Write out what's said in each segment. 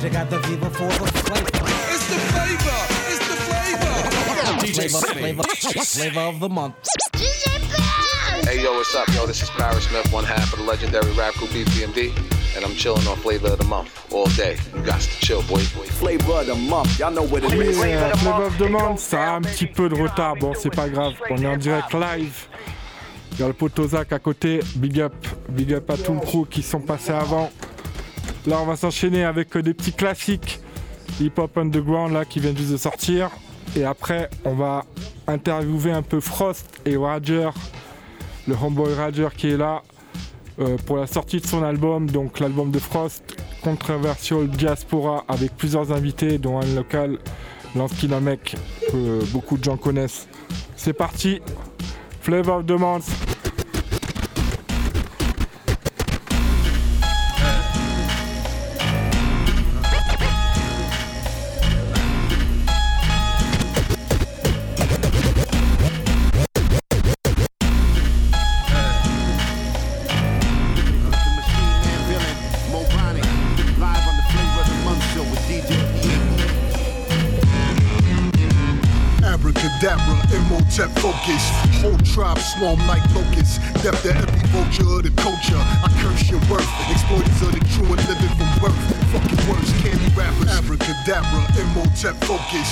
Cause you got the fever for the flavor. It's the flavor. It's the flavor. DJ flavor, flavor, flavor of the month. Hey yo, what's up, yo? This is Paris Smith, one half of the legendary rap group BPMD, and I'm chilling on Flavor of the Month all day. You got to chill, boy. Flavor of the month, y'all know what it is. Yeah, Flavor of the Month, ça a un petit peu de retard. Bon, c'est pas grave, on est en direct live. Il y a le potozac à côté. Big up, big up à tout le crew qui sont passés avant. Là, on va s'enchaîner avec des petits classiques hip-hop underground là qui viennent juste de sortir. Et après, on va interviewer un peu Frost et Roger, le homeboy Roger qui est là euh, pour la sortie de son album, donc l'album de Frost, Controversial Diaspora, avec plusieurs invités, dont un local, Lansky mec que beaucoup de gens connaissent. C'est parti, Flavor of the. Tribe swarm like locusts. Depth to every vulture of the culture. I curse your worth. Exploiters of the true and living from birth. Fucking words, candy rappers. Abracadabra, Imhotep focus.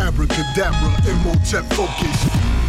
Abracadabra, Imhotep focus.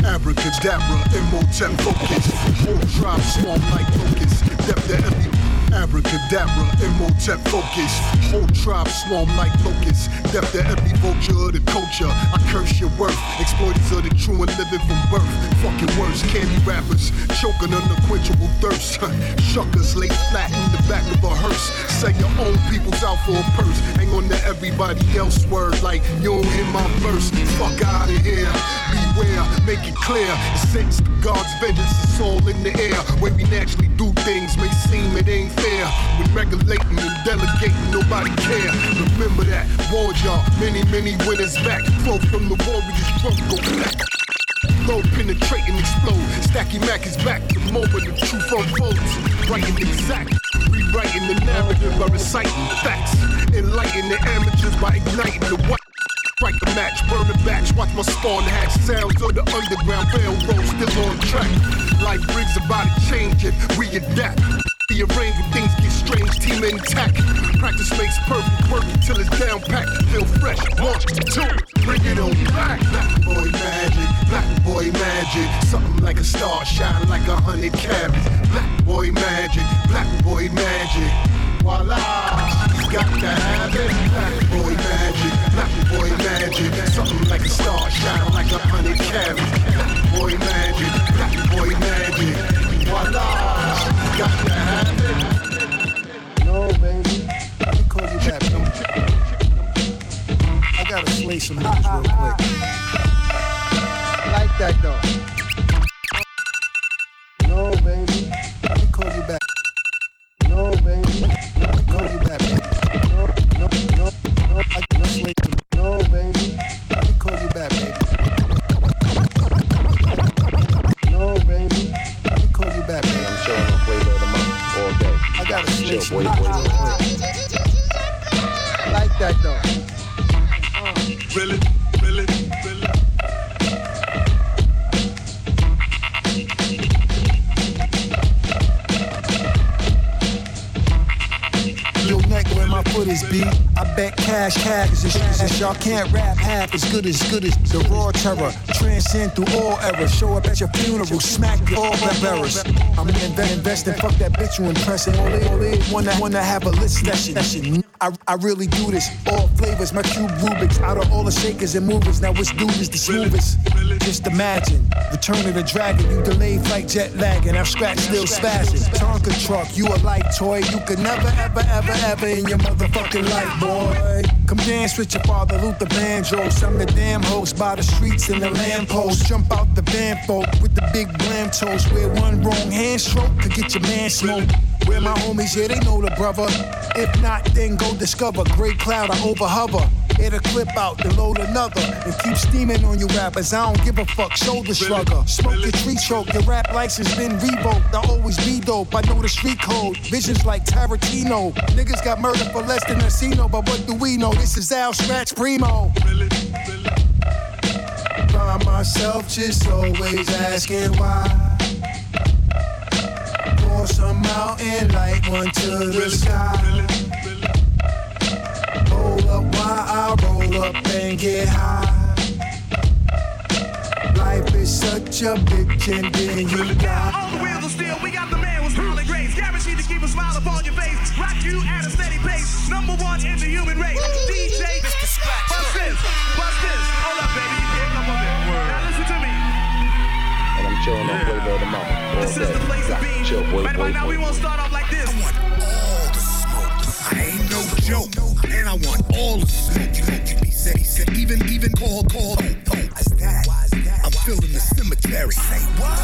Abracadabra, Imhotep focus. Whole tribe swarm like locusts. Depth to every Abracadabra, Imhotep focus. Whole tribe swarm like locusts. Depth to every vulture of the culture. I curse your worth. Exploiters of the true and living from birth. Fucking words, candy rappers. Choking unquenchable thirst. Shuckers lay flat in the back of a hearse. Say your own people's out for a purse. Hang on to everybody else word like you don't hear my verse. Fuck out of here. Beware, make it clear. Since God's vengeance is all in the air. Way we naturally do things may seem it ain't fair. When regulating and delegating, nobody care. Remember that. Warned y'all, many, many winners back. Flow from the warriors, drum go back. Low penetrate and explode. Stacky Mac is back. The moment the truth unfolds. Writing exact. Rewriting the narrative by reciting facts. Enlighten the amateurs by igniting the white. Strike the match, burn the batch, watch my spawn hatch. Sounds of the underground railroad still on track. Life brings about it we adapt. Rearrange when things get strange, team intact. Practice makes perfect, work until it's down packed. Feel fresh, launch to it, bring it on back. Black boy magic, black boy magic. Something like a star, shine like a hundred carats. Black boy magic, black boy magic. Voila, got to have it. Black boy magic, black boy magic. Something like a star, shine like a hundred carats. Black boy magic, black boy magic. Voila, got to have it. No, baby. Let me call you back, I gotta slay some niggas real quick. I like that though. No, baby. This Y'all can't rap half as good as good as the raw terror. Transcend through all eras. Show up at your funeral, smack all the bearers. I'm inve- investing, fuck that bitch you impressing. All they wanna, wanna have a lit session. I, I really do this. All flavors, my cube Rubik's. Out of all the shakers and movers, now which dude is the smoothest? Just imagine, return of the dragon. You delayed flight jet lagging. I'm scratch still spazzing. Tonka truck, you a light toy. You could never, ever, ever, ever in your motherfucking life, boy. Dance with your father, Luther Vandross. I'm the damn host by the streets and the lamppost. Jump out the van folk with the big blam toes. Where one wrong hand stroke could get your man smoked. Where my homies, yeah, they know the brother. If not, then go discover. Great cloud, I over a clip out, then load another. And keep steaming on you rappers. I don't give a fuck, shoulder shrugger. Smoke your tree choke, your rap license been revoked. I always be dope, I know the street code. Visions like Tarantino. Niggas got murdered for less than a casino, but what do we know? This is Al Scratch Primo. By myself, just always asking why. Pour some out and light one to the sky. Roll up I roll up and get high. Life is such a bitch and then you die. On the wheels of steel, we got the man with smiling grace. Guaranteed to keep a smile upon your face. Rock you at a steady pace. Number one in the human race. DJ Mr. Scratch. Bust this, bust this. Hold up, baby. Yeah, come on there. Now listen to me. And I'm chilling on flavor of the month. All This day. is the place to Got be. Chill, boy, Right boy, about now, boy. we won't start off like this. Joke, and I want all the smoke. Know, he said, even, even call, call, oh, oh, that? I'm filling the cemetery. Say what?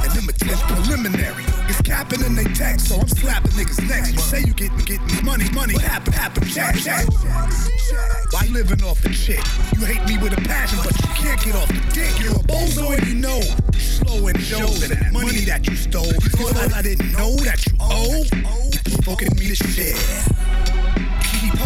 And them it's preliminary. It's capping and they text, so I'm slapping niggas next. You say you getting, getting money, money. What happened, happened, check, check. Why living off the chick? You hate me with a passion, but you can't get off the dick. You're a bozo and you know. Slow and show that money that you stole. You thought I didn't know that you owe? You provoking me to keep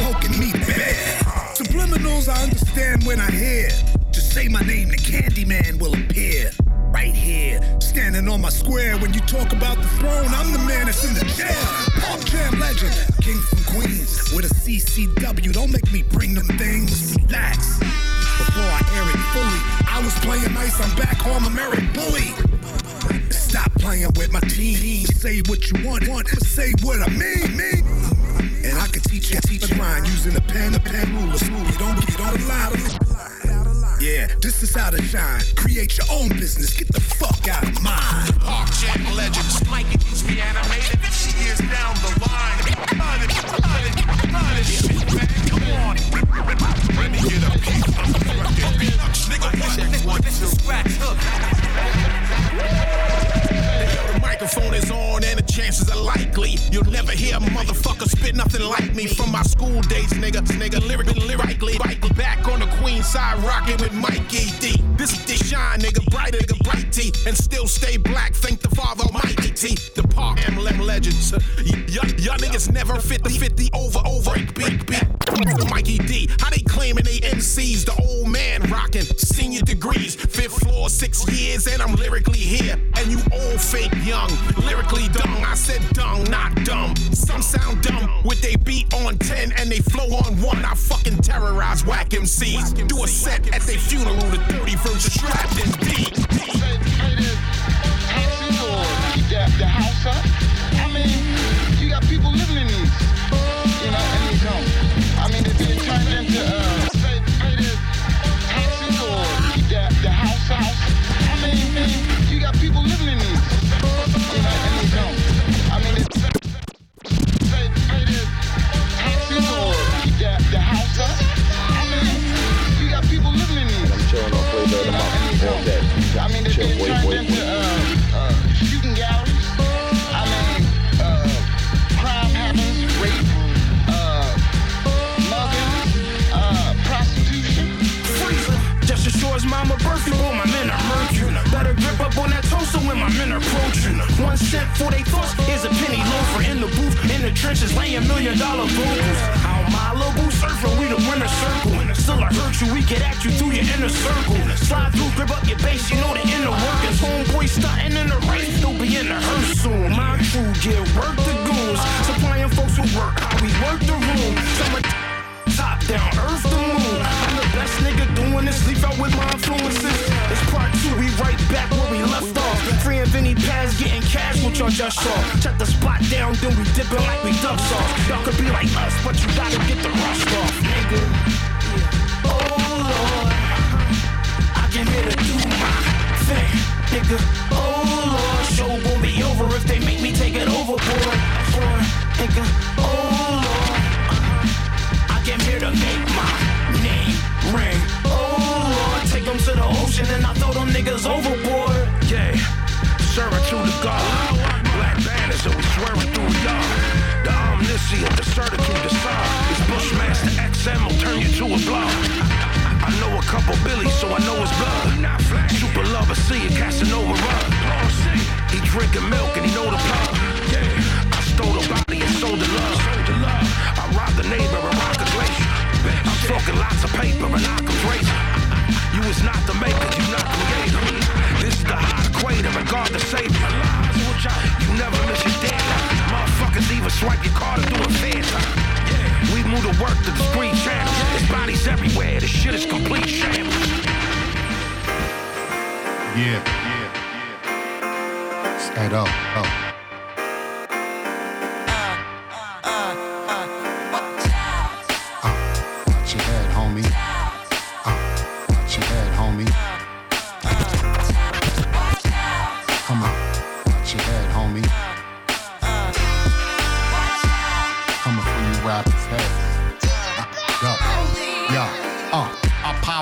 poking me bad. Subliminals, I understand when I hear. Just say my name, the Candyman will appear. Right here, standing on my square. When you talk about the throne, I'm the man that's in the chair. Pop Jam legend, king from Queens with a CCW. Don't make me bring them things. Relax. Before I air it fully, I was playing nice. I'm back home, American bully. Stop playing with my team. Say what you want, want, say what I mean, mean. And I can teach you, teach you mine using a pen, a pen ruler, smooth. You don't, you don't allow Yeah, this is how to shine. Create your own business. Get the fuck out of mine. Park Jam Legends. Mike is reanimated. She is down the line. Run it, run it, run it, man. Come on. Let me get a piece of fucking beat. Nigga, check one, two. Scratch hook. The microphone is on and the chances are likely you'll never hear a motherfucker spit nothing like me from my school days, nigga. Nigga, lyrically, lyrically, back on the queen side, rocking with Mikey D. This is shine, nigga, brighter than bright T, and still stay black. Thank the Father Almighty T. The Park Emblem Legends. Y'all niggas never fit the 50 over over beat beat. Mikey D, how they claiming they MCs? The old man rocking senior degrees, fifth floor, six years, and I'm lyrically here, and you all fake young, lyrically dumb. I said dung, not dumb. Some sound dumb with they beat on 10 and they flow on one. I fucking terrorize whack MCs. Do a set at their funeral, the 30 version strapped in deep. Approaching. One cent for they thoughts is a penny loafer in the booth, in the trenches, laying million dollar vocals. How Malibu surfing, we the winner circle. Still I hurt you, we get at you through your inner circle. Slide through, grip up your base, you know the inner workings. Homeboy starting in the race, they'll be in the hearse soon. My crew get work the goons, supplying folks who work how we work the room. Y'all just saw. Shut the spot down, then we dipping like we duck sauce. Y'all could be like us, but you gotta get the rust off, nigga. Oh Lord, I came here to do my thing, nigga. Oh Lord, show won't be over if they make me take it overboard. Nigga. Oh Lord. Uh-huh. I came here to make my name ring. Oh Lord, take them to the ocean and I throw them niggas overboard. Yeah, servitude to the God swearing through y'all. The omniscient, the certitude, the song. This Bushmaster XM will turn you to a blog. I know a couple Billies, so I know his blood. Super lover, see it, Casanova run. He drinking milk and he know the plug. I stole the body and sold the love. I robbed the neighbor and rocked the glacier. I'm talking lots of paper and Occam's razor. You was not the maker, you not creator. This the hot equator, and God the savior. You never miss your swipe your card or do a fair time. Yeah. We move to work to the screen channel. There's bodies everywhere. The shit is complete shambles. Yeah, yeah, yeah. Stand up, up.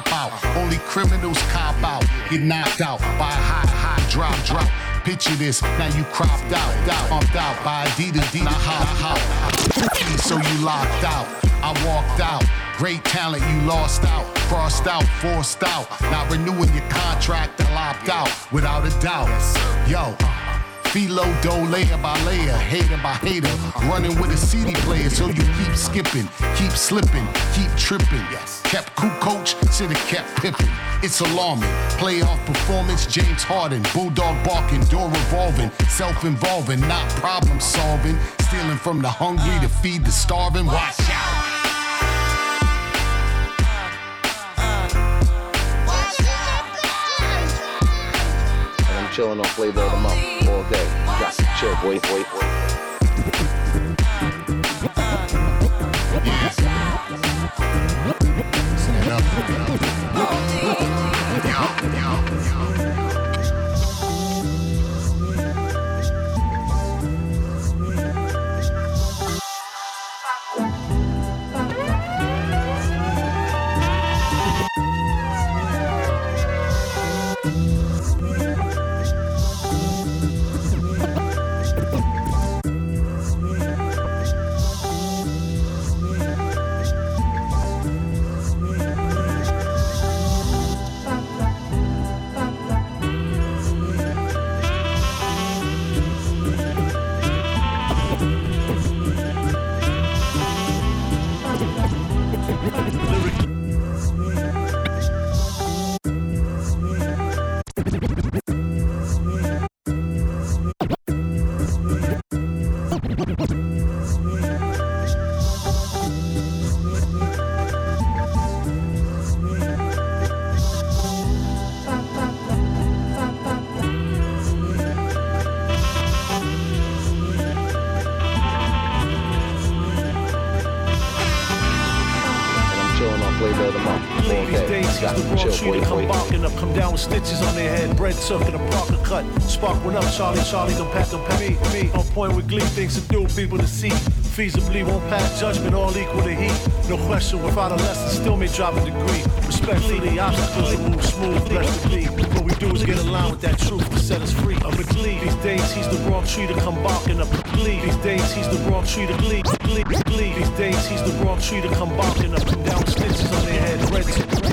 I pop out. Only criminals cop out. Get knocked out by a hot, hot drop, drop. Picture this, now you cropped out, out, bumped out by Adidas, Adidas, how, how. So you locked out. I walked out. Great talent, you lost out, crossed out, forced out. Not renewing your contract, I lopped out, without a doubt. Yo, Philo do layer by layer, hater by hater, running with a CD player, so you keep skipping, keep slipping, keep tripping. Kept cool coach, should've kept pipping. It's alarming. Playoff performance, James Harden, bulldog barking, door revolving, self-involving, not problem solving, stealing from the hungry to feed the starving. Watch out. Chilling on flavor of the month all day. Got some chill, boy, boy, boy. Stand up, stand up. Yo, yo. Stitches on their head. Bread took and a Parker cut. Spark went up, Charlie, Charlie, don't pat, don't pat me, me. On point with glee, things to do, people to see. Feasibly won't pass judgment, all equal to heat. No question, without a lesson, still may drop a degree. Respectfully, obstacles will move smooth, blessed to be. What we do is get aligned with that truth to set us free. The glee, these days he's the wrong tree to come barking up. Glee, these days he's the wrong tree to glee. These days he's the wrong tree to come barking up. and down stitches on their head, red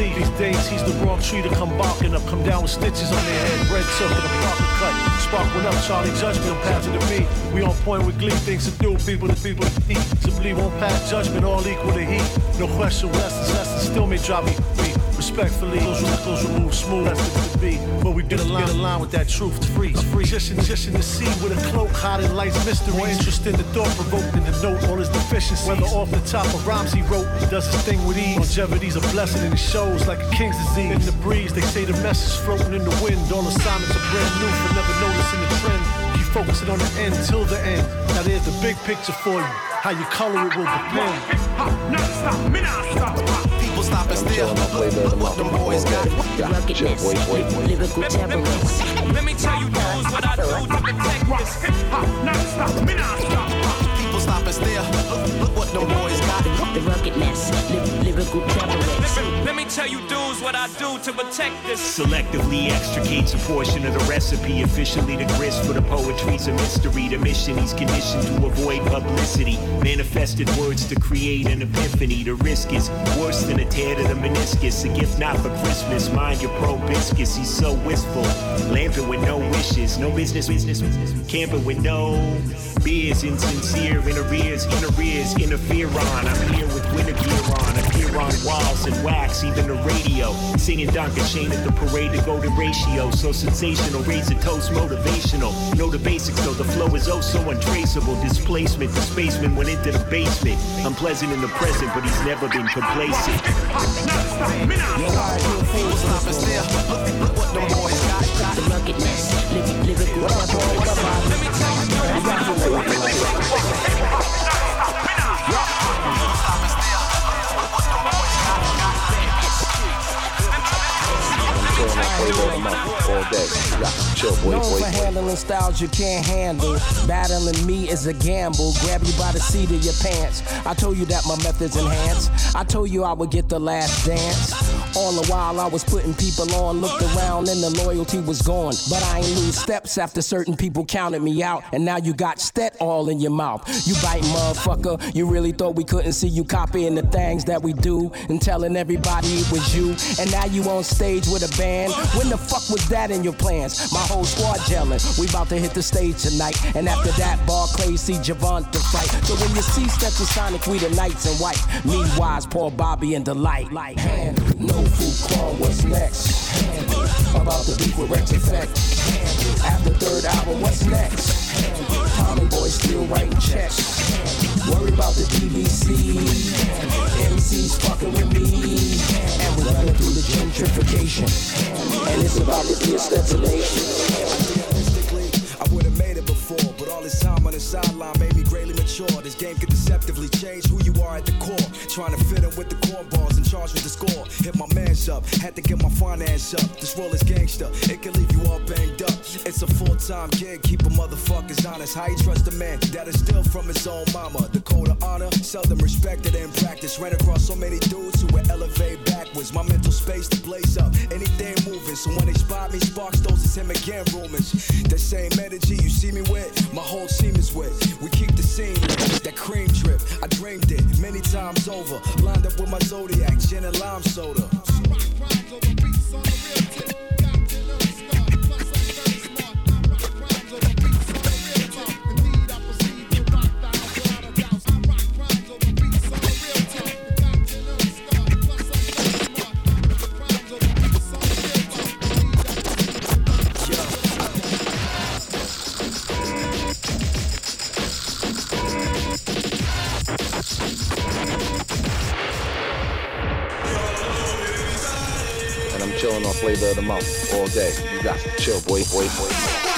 These days he's the wrong tree to come barking up. Come down with stitches on their head, red took and a Parker cut. Spark went up, Charlie judgment, passing to me. We on point with glee, things to do, people to people to eat. Simply won't pass judgment, all equal to heat. No question, lessons, lessons still may drop me. Respectfully, those will move smooth, that's the to be. But we did align, align with that truth, to free, free. Just in, just in the sea with a cloak, hiding life's mystery. More interest in the thought, provoked the note, all his deficiencies. Whether off the top of rhymes he wrote, he does his thing with ease. Longevity's a blessing and it shows like a king's disease. In the breeze, they say the message floating in the wind. All assignments are brand new for never noticing the trend. Keep focusing on the end till the end. Now there's the big picture for you. How you color it will depend. People stop and stare. Look, look what them boys got. Lyrical terrorist. Let me tell you dudes what I do to protect this. Hip hop, what I do to protect this. Selectively extricates a portion of the recipe. Officially, the grist for the poetry's a mystery. The mission he's conditioned to avoid publicity. Manifested words to create an epiphany. The risk is worse than a tear to the meniscus. A gift not for Christmas. Mind your probiscus. He's so wistful. Lamping with no wishes. No business, business, business. Camping with no beer years, insincere, in arrears, in arrears, on. I'm here with gear on, appear on walls and wax, even the radio. Singing Donka Shane at the parade, the golden ratio. So sensational, raise a toast, motivational. Know the basics though, the flow is oh so untraceable. Displacement, the spaceman went into the basement. Unpleasant in the present, but he's never been complacent. Known for handling styles you can't handle. Battling me is a gamble. Grab you by the seat of your pants. I told you that my methods enhance. I told you I would get the last dance. All the while I was putting people on, looked around and the loyalty was gone. But I ain't lose steps after certain people counted me out. And now you got stet all in your mouth. You bite motherfucker. You really thought we couldn't see you copying the things that we do and telling everybody it was you. And now you on stage with a band. When the fuck was that in your plans? My whole squad gelling. We about to hit the stage tonight. And after that, Barclay see Javon to fight. So when you see Stetsasonic, we the knights in white. Me, Wise, Paul, Bobby, and Delite. Handle. No food call, what's next? Handle. About the beef with Rex Effect. Handle. After third album, what's next? Handle. Tommy Boy still writing checks. Handle. Worry about the DBC. MCs fucking with me. And we're running through the gentrification. And it's about to be a destination. The sideline made me greatly mature. This game could deceptively change who you are at the core. Trying to fit in with the cornballs and charge with the score. Hit my man's up, had to get my finance up. This role is gangster, it can leave you all banged up. It's a full time gig, keep a motherfuckers honest. How you trust a man that is still from his own mama? The code of honor, seldom respected in practice. Ran across so many dudes who would elevate backwards. My mental space to blaze up, anything. So when they spot me, sparks those is him again rumors. That same energy you see me with, my whole team is with. We keep the scene that cream drip. I dreamed it many times over. Lined up with my zodiac, gin and lime soda. Flavor of the month all day. You got to chill, boy, boy, boy.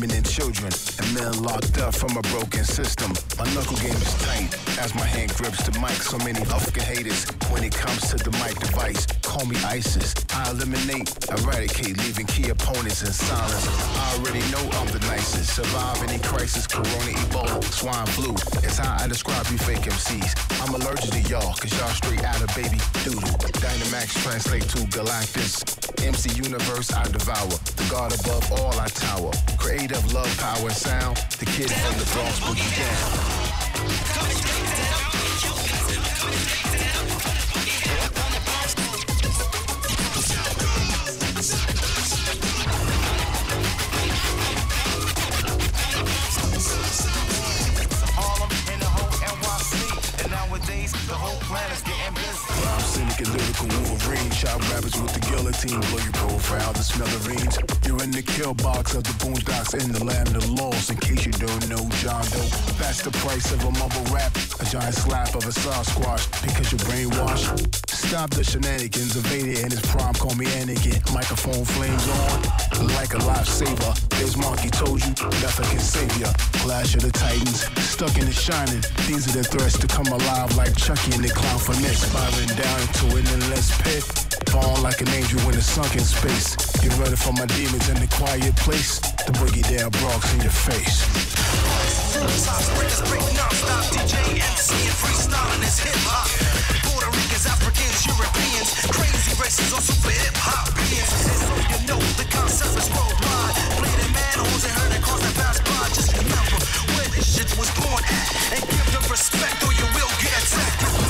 Women and children, and men locked up from a broken system. My knuckle game is tight as my hand grips the mic. So many fucking haters when it comes to the mic device. Call me ISIS. I eliminate, eradicate, leaving key opponents in silence. I already know I'm the nicest. Survive any crisis, corona, ebola, swine flu. It's how I describe you fake MCs. I'm allergic to y'all, cause y'all straight out of baby doodle. Dynamax translate to Galactus. MC Universe I devour. The God above all I tower. Creative love, power, and sound. The kid from the Bronx boogie down. Shot rappers with the guillotine. Blow your profile, the smithereens. You're in the kill box of the boondocks in the land of laws. In case you don't know, John Doe. That's the price of a mumble rap. A giant slap of a squash. because you're brainwashed. Stop the shenanigans. Evaded in his prime, call me Anakin. Microphone flames on like a lifesaver. There's Monkey told you, nothing can save ya. Clash of the Titans, stuck in the shining. These are the threats to come alive like Chucky and the clown for next. Spiraling down into an endless pit. Fall like an angel in a sunken space. Get ready for my demons in the quiet place. The boogie down Bronx in your face. break non-stop DJ is hip hop. Puerto Ricans, Africans, Europeans, crazy races super hip hop beings. And so you know the concept is worldwide. Play the and cause. Just remember where this shit was born at. And give them respect or you will get attacked.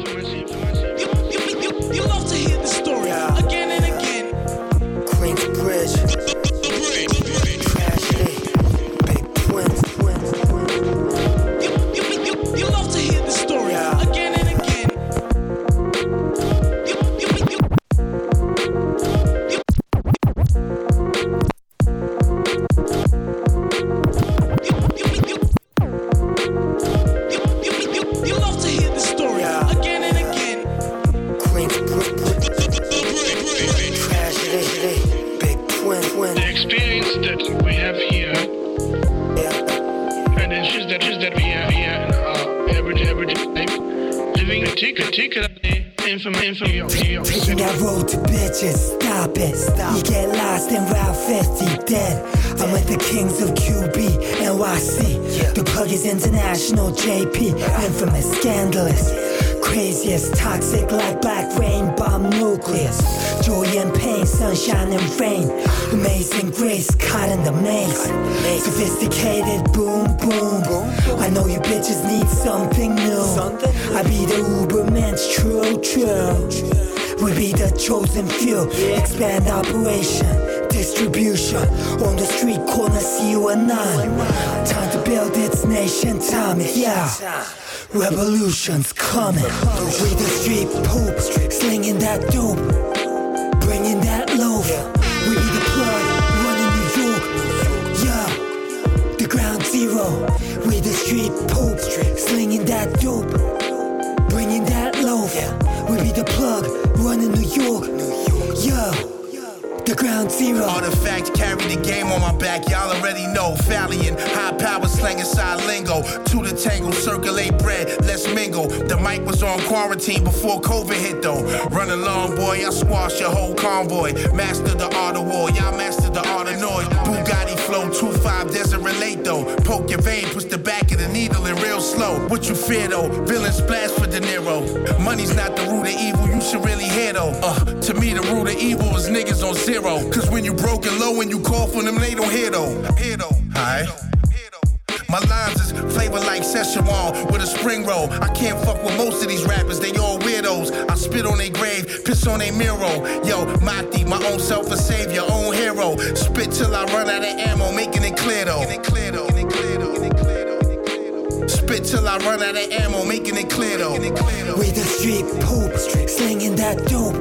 NYC. The plug is international, JP. Infamous, scandalous. Craziest, toxic like black rain, bomb nucleus. Joy and pain, sunshine and rain. Amazing grace, caught in the maze. Sophisticated, boom, boom. I know you bitches need something new. I be the Uberman's true, true. We be the chosen few. Expand operation, distribution. On the street corner, see you and I. Time to build its nation, time, yeah. Revolution's coming. We the street poop, slinging that dope, bringing that loaf. We be the plug, running New York, yeah. The ground zero. We the street poop, slinging that dope, bringing that loaf. We be the plug, running New York, yeah. The ground zero. Artifact carry the game on my back, y'all already know. Fallion, high power slanging side lingo. To the tangle, circulate bread, let's mingle. The mic was on quarantine before COVID hit though. Run along, boy, I squash your whole convoy. Master the art of war, y'all master the art of noise. Bugatti flow 2-5 doesn't relate though. Poke your vein, push the back of the needle in real slow. What you fear though? Villain splash for De Niro. Money's not the root of evil, you should really hear though. Uh, to me, the root of evil is niggas on zero. Cause when you broke and low and you call for them, they don't hear though. Hear though. Hi. My lines is flavor like Szechuan with a spring roll. I can't fuck with most of these rappers, they all weirdos. I spit on their grave, piss on their mirror. Yo, Mati, my own self a savior, own hero. Spit till I run out of ammo, making it clear though. Spit till I run out of ammo, making it clear though. We the street poop, slinging that dope,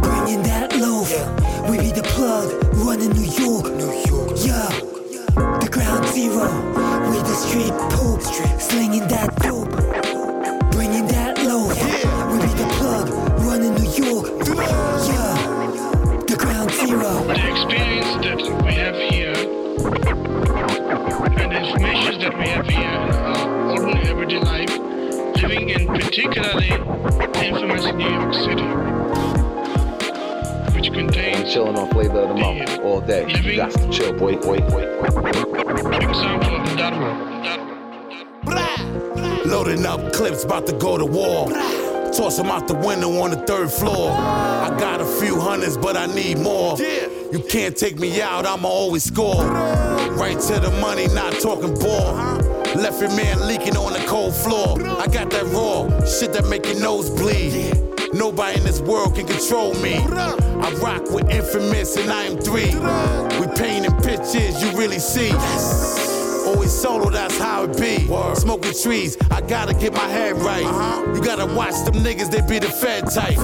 bringing that loaf. We be the plug, running New York, New York, yeah. The zero. We the street poop, slinging that dope, bringing that loaf. We be the plug, running New York, yeah. The ground zero. The experience that we have here and the information that we have here in our ordinary everyday life, living in particularly infamous New York City, which contains Chilling on flavor of the month all day. You got to chill, boy, boy, boy, boy. Example of that Loading up clips, about to go to war. Toss them out the window on the third floor. I got a few hundreds, but I need more. You can't take me out, I'ma always score. Right to the money, not talking ball. Left your man leaking on the cold floor. I got that raw shit that make your nose bleed. Nobody in this world can control me. I rock with infamous and I am three. We painting pictures you really see. Always solo, that's how it be. Smoking trees, I gotta get my head right. Uh-huh. You gotta watch them niggas, they be the fed type.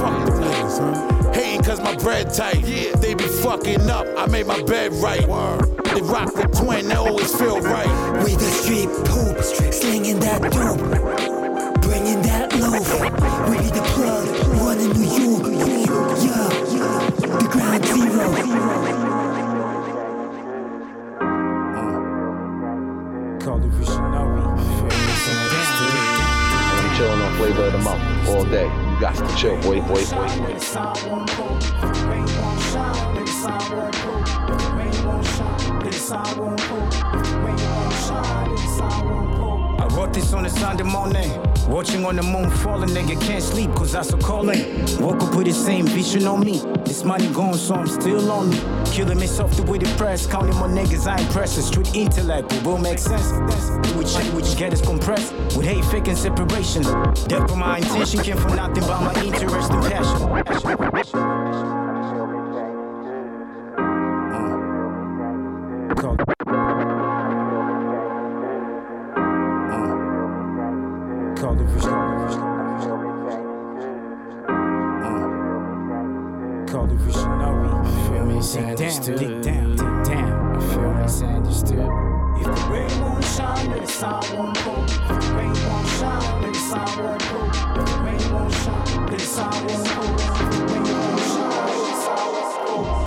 Hating cause my bread tight. They be fucking up, I made my bed right. They rock with twin, they always feel right. We the street poop, slinging that dope, bringing that loaf. We be the plug, one in New York. Yeah, ground zero. And I'm chilling on flavor of the month all day. You got to chill, boy, boy, boy. I wrote this on a Sunday morning. Watching on the moon falling, nigga can't sleep cause I so calling. Woke up with the same vision on me. This money gone, so I'm still lonely. Killing myself the way the press, counting my niggas, I ain't precious. Street intellect, it will make sense. Which which get is compressed with hate, fake, and separation. Death of my intention came from nothing but my interest and passion. Call- sun won't. If the rain won't shine, then the sun won't. If the rain won't shine, then the sun won't.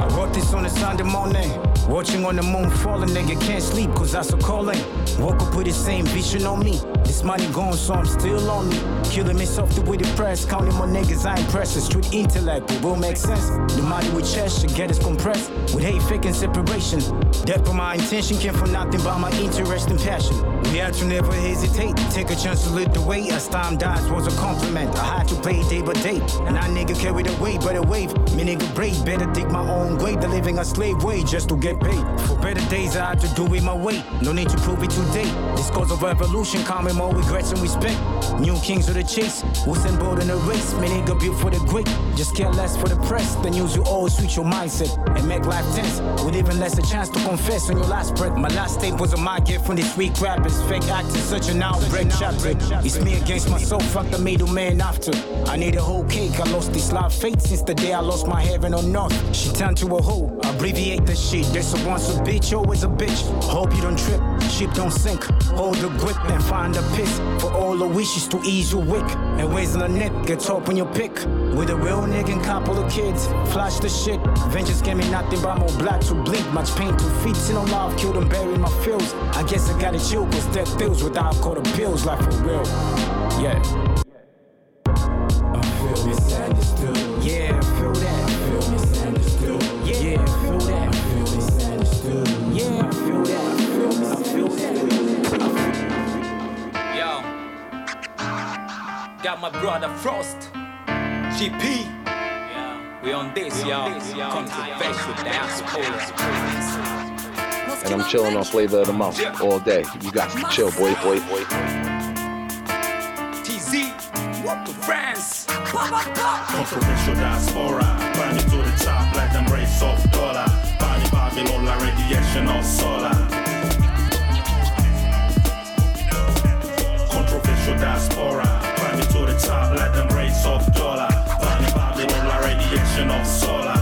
I wrote this on a Sunday morning. Watching on the moon falling, nigga can't sleep cause I so calling. Woke up with the same vision on me. This money gone, so I'm still on lonely. Killing myself the way the press, counting my niggas, I ain't precious. Street intellect, it will make sense. The money with chest should get us compressed. With hate, fake, and separation. Depth of my intention came from nothing but my interest and passion. We had to never hesitate. Take a chance to live the way. As time dies was a compliment. I had to play day by day. And I nigga carried away by the wave. Me nigga brave, better dig my own grave than living a slave way just to get paid. For better days, I had to do it my way. No need to prove it today. This cause of evolution, coming more regrets and respect. New kings of the chase, Usain Bolt in the race. Me nigga built for the great. Just care less for the press. Then use you all switch your mindset and make life tense. With even less a chance to confess on your last breath. My last tape was a my gift from these weak rappers. Fake acting, such an outbreak chapter. It's me against myself, fuck the middleman after. I need a whole cake. I lost this life fate since the day I lost my heaven on north. She turned to a hoe. Abbreviate the shit. There's a once a bitch, always a bitch. Hope you don't trip, ship don't sink. Hold the grip and find a piss for all the wishes to ease your wick. And ways the net, get top on your pick. With a real nigga and couple of kids, flash the shit. Ventures gave me nothing but more black to bleed. Much pain to feed, see no love, killed and buried my feels. I guess I gotta chill, cause death feels without quarter pills, like for real. Yeah. I feel. Yeah, got my brother Frost, GP. Yeah, we on this, yo. Controversial diaspora. And I'm chilling on flavor of the month all day. You got to chill, boy, boy, boy. TZ, what to France? Controversial diaspora, climb to the top like them race of dollar. Body Babylon, la radiation of solar. Controversial diaspora, of dollar. Body Babylon, la radiation of solar.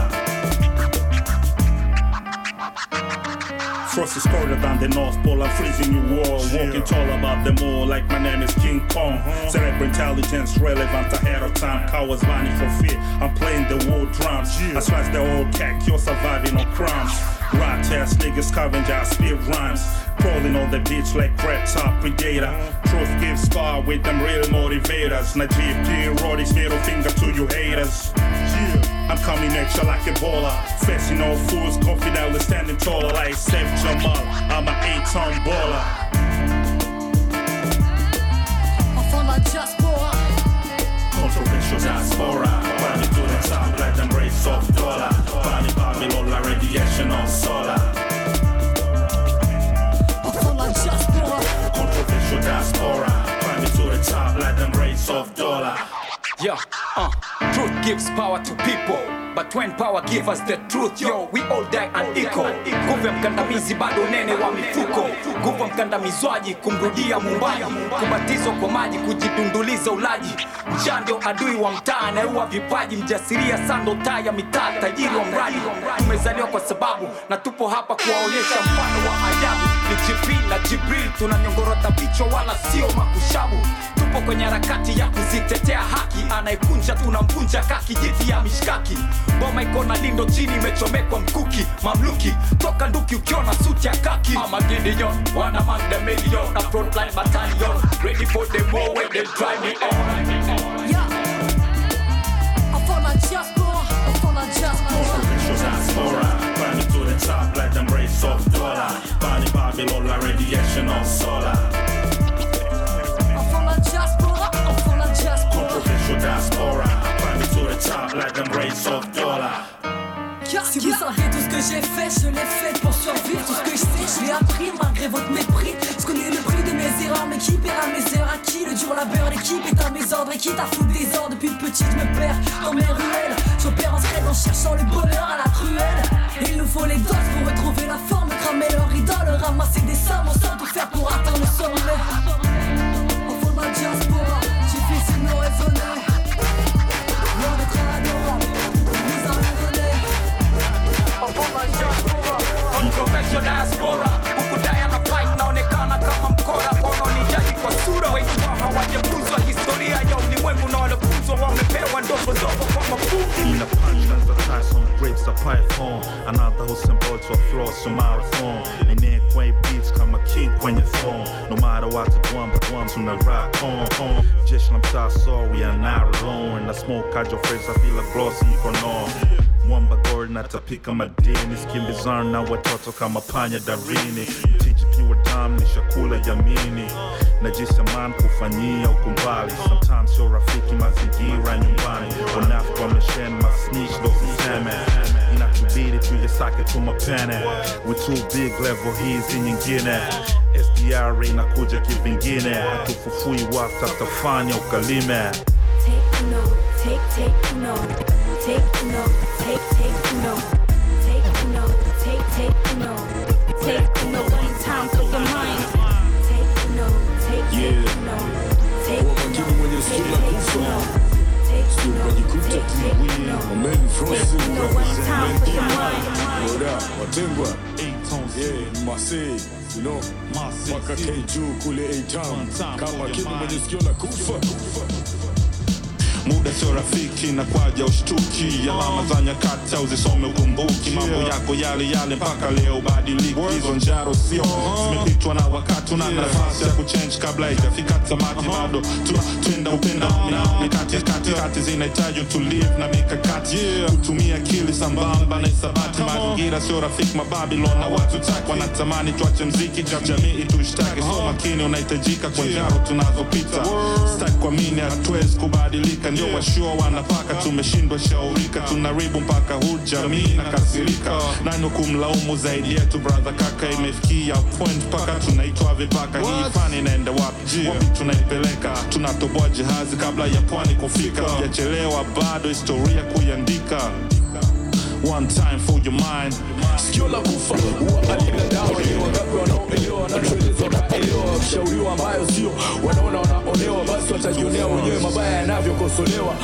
Frost is colder than the North Pole. I'm freezing you all. Walking tall above them all, like my name is King Kong. Uh-huh. Cerebral intelligence relevant ahead of time. Cowards vanish for fear. I'm playing the war drums. I slice the old cat, you're surviving on crumbs. Rat ass niggas scavenger, spit rhymes. Crawling on the beach like red top predator. Truth gives power with them real motivators. Najib G. Roddy's middle finger to you haters. I'm coming at you like Ebola. Facing all fools, confidently standing taller like Seth Jamal. I'm an eight ton baller. Enfant la diaspora. Controversial diaspora. Body to the top like them race of dollar. Body Babylon, la radiation of solar. Controversial diaspora. Body to the top like them race of dollar. Yeah, uh, truth gives power to people. but when power give us the truth yo we all die unequal nguvu ya mkandamizi bado nene wa mifuko. Nguvu ya mkandamizwaji kumrudia mumbaji, kubatizwa kwa maji kujidunduliza ulaji. Njaa ndio adui wa mtaa anayeua vipaji. Mjasiria sando taa ya mitaa tajiri wa mradi. Tumezaliwa kwa sababu na tupo hapa kuwaonyesha mfano wa ajabu. Ni GP na Jibril tunanyongorota vichwa wala sio makushabu tupo kwenye harakati ya kuzitetea haki. Anayekunja tunamvunja kakijiti ya mishkaki. Boma iko na lindo chini imechomekwa mkuki mamluki. Toka nduki ukiona suti ya kaki. Ama Gideon million. Na frontline battalion ready for the war when they try me on. Diaspora, to the top like them race of dollar. Burning Babylon, radiation of solar. Diaspora. Climbing to the top like them of dollar. Si vous savez tout ce que j'ai fait, je l'ai fait pour survivre. Tout ce que je sais, je l'ai appris malgré votre mépris. Je connais le prix de mes erreurs, mais qui paiera mes heures À qui? Le dur labeur, l'équipe est à mes ordres. Et quitte à foutre des ordres, depuis petit, je me perds dans mes ruelles. J'opère en scred en cherchant le bonheur à la truelle. Et il nous faut les doses pour retrouver la forme, cramer leur idole, ramasser des sommes, on sait tout faire pour atteindre le sommet. Au fond de ma diaspora, j'ai fait sinon raisonner. Kwa sura. Wengi wao hawajafunzwa historia ya ulimwengu na wanafunzwa wamepewa ndogo ndogo kwa mafupi Mina punchlines that ties on grapes of python. Another who symbols of flaws to marathon. Inekwe beats kama king you phone No matter what the drum but drum tuna rock on on. Jeshi la mtaa sorry I'm not alone. Na smoke ajo face I feel a glossy ikono Mwamba gold natapika madini Skimbizana na watoto kama panya darini Teach pure dam ni chakula yamini najisaman kufanyia ukumbali sometimes sio rafiki mazingira nyumbani. Wanafiki wameshen masnich ndo siseme inatubidi tuyasake tu mapene. We too big level hizi nyingine. Sdr inakuja kivingine. Hatufufui wafta tafanya ukalime. Take take, take take take, take take note, take, take note, take ukajikuta tunabuye Amen Frost Oda watengwa Yeah, Marseille You know Mwaka K2 kule A-Town Kama kidu mwenye sikio la kufa muda sio rafiki na kwaja ushtuki. Alama za nyakati uzisome ukumbuki. Mambo yako yale yale mpaka leo badiliki hizo njaro sio. Zimepitwa na wakati una nafasi ya kuchange kabla haijafika tamati. Bado tunatenda upenda na mikati kati kati zinahitaji utulivu na mikakati. Kutumia akili sambamba na isabati mazingira sio rafiki mababilon na watu taki wanatamani tuache mziki jamii itushtaki so makini unahitajika kwa njaro tunazopita. Sitaki kuamini hatuwezi kubadilika ndio washua wanapaka. Tumeshindwa shaurika tunaribu mpaka hu jamii na kasirika. Nani kumlaumu zaidi yetu brother kaka? Imefikia point mpaka tunaitwa vipaka. Hii fani inaenda wapi? Wapi tunaipeleka? Tunatoboa jihazi kabla ya pwani kufika? Yachelewa bado historia kuiandika one time for your mind. Sikio la kufa huwa alina dawa ni wangapi wanaoelewa wanachoelezwa wanaelewa wakishauriwa ambayo sio. Wanaona wanaonewa basi watajionea wenyewe mabaya yanavyokosolewa.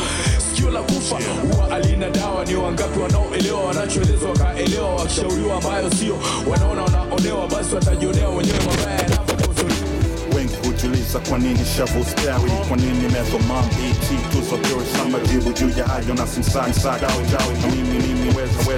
Sikio la kufa. Huwa alina dawa ni wangapi wanaoelewa wanachoelezwa wakaelewa wakishauriwa ambayo sio. Wanaona wanaonewa basi watajionea wenyewe mabaya yanavyokosolewa wengi hujiuliza kwa nini shavu stawi? Kwa nini mezo mambiti tuzopewe sa majibu juu ya hayo na simsani sadawi dawi na mimi mimi weza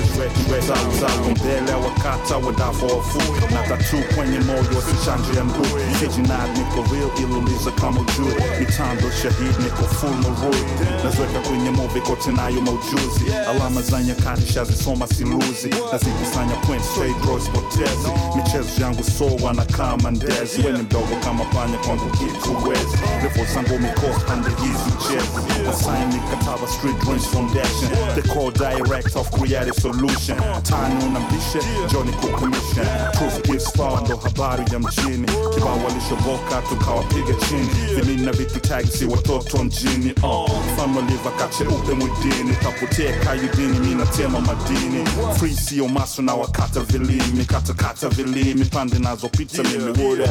weza mbele wakata wadavofu na tatu kwenye moyo sichanje ya mguu. Sijinad niko real iluliza kama ujue mitando shahid niko full marui naziweka kwenye movie kote nayo maujuzi. Alama za nyakati shazisoma siluzi. Nazikusanya point straight bros potezi. Michezo yangu so wanakaa mandezi weni mdogo kama panya kwangu east to west. Levo zangu mikopande hizi jet wasaini mikataba street dreams foundation. The core direct of creative solution. Tani unambishe joni kukumisha truth gives power ndo habari ya mjini. Kibao walishoboka tukawapiga chini. Vimini na vitu tagsi watoto mjini uh, family vakacheupe mwidini. Kapotea kayudini minatema madini. Free sio maso na wakata vilimi katakata vilimi pande nazopita mimi woda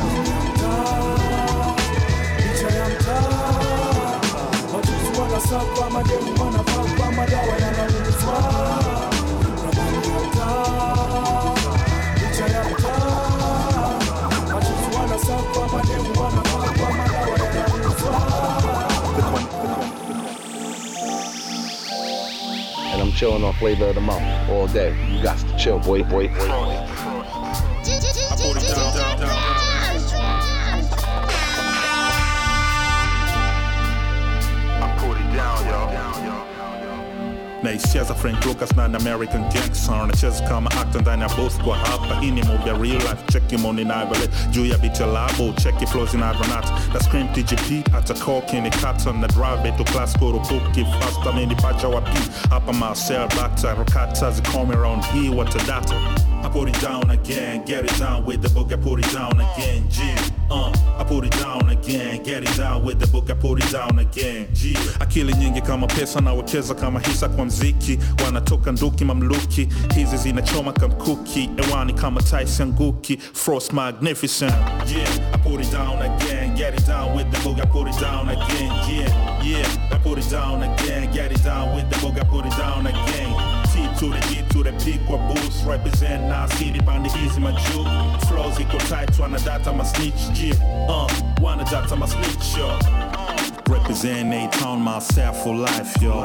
I'm chilling on flavor of the month all day. You got to chill, boy, boy, boy. Naicheza frank lucas an american gangster nacheza kama actor ndani ya both kwa hapa hii ni movie ya real life. Cheki moni naivale juu ya bicha labo. Cheki flows inavyonat na scream tgp hata koki ni kata na drive beto class kurupuki fasta mini pacha wapi hapa marcel bakta rokata zikomi around hii watadata I put it down again, get it down with the book, I put it down again, G. Uh, I put it down again, get it down with the book, I put it down again, G. Akili nyingi kama pesa na wekeza kama hisa kwa mziki, wanatoka nduki mamluki, hizi zinachoma kamkuki, ewani kama Tyson Guki, Frost Magnificent, yeah. I put it down again, get it down with the book, I put it down again, yeah, yeah. I put it down again, get it down with the book, I put it down again. To the G to the P kwa boost represent na city pande hizi majuu flows iko tight wana data ma snitch yeah. Uh wana data ma snitch yo Represent A-Town myself for life yo.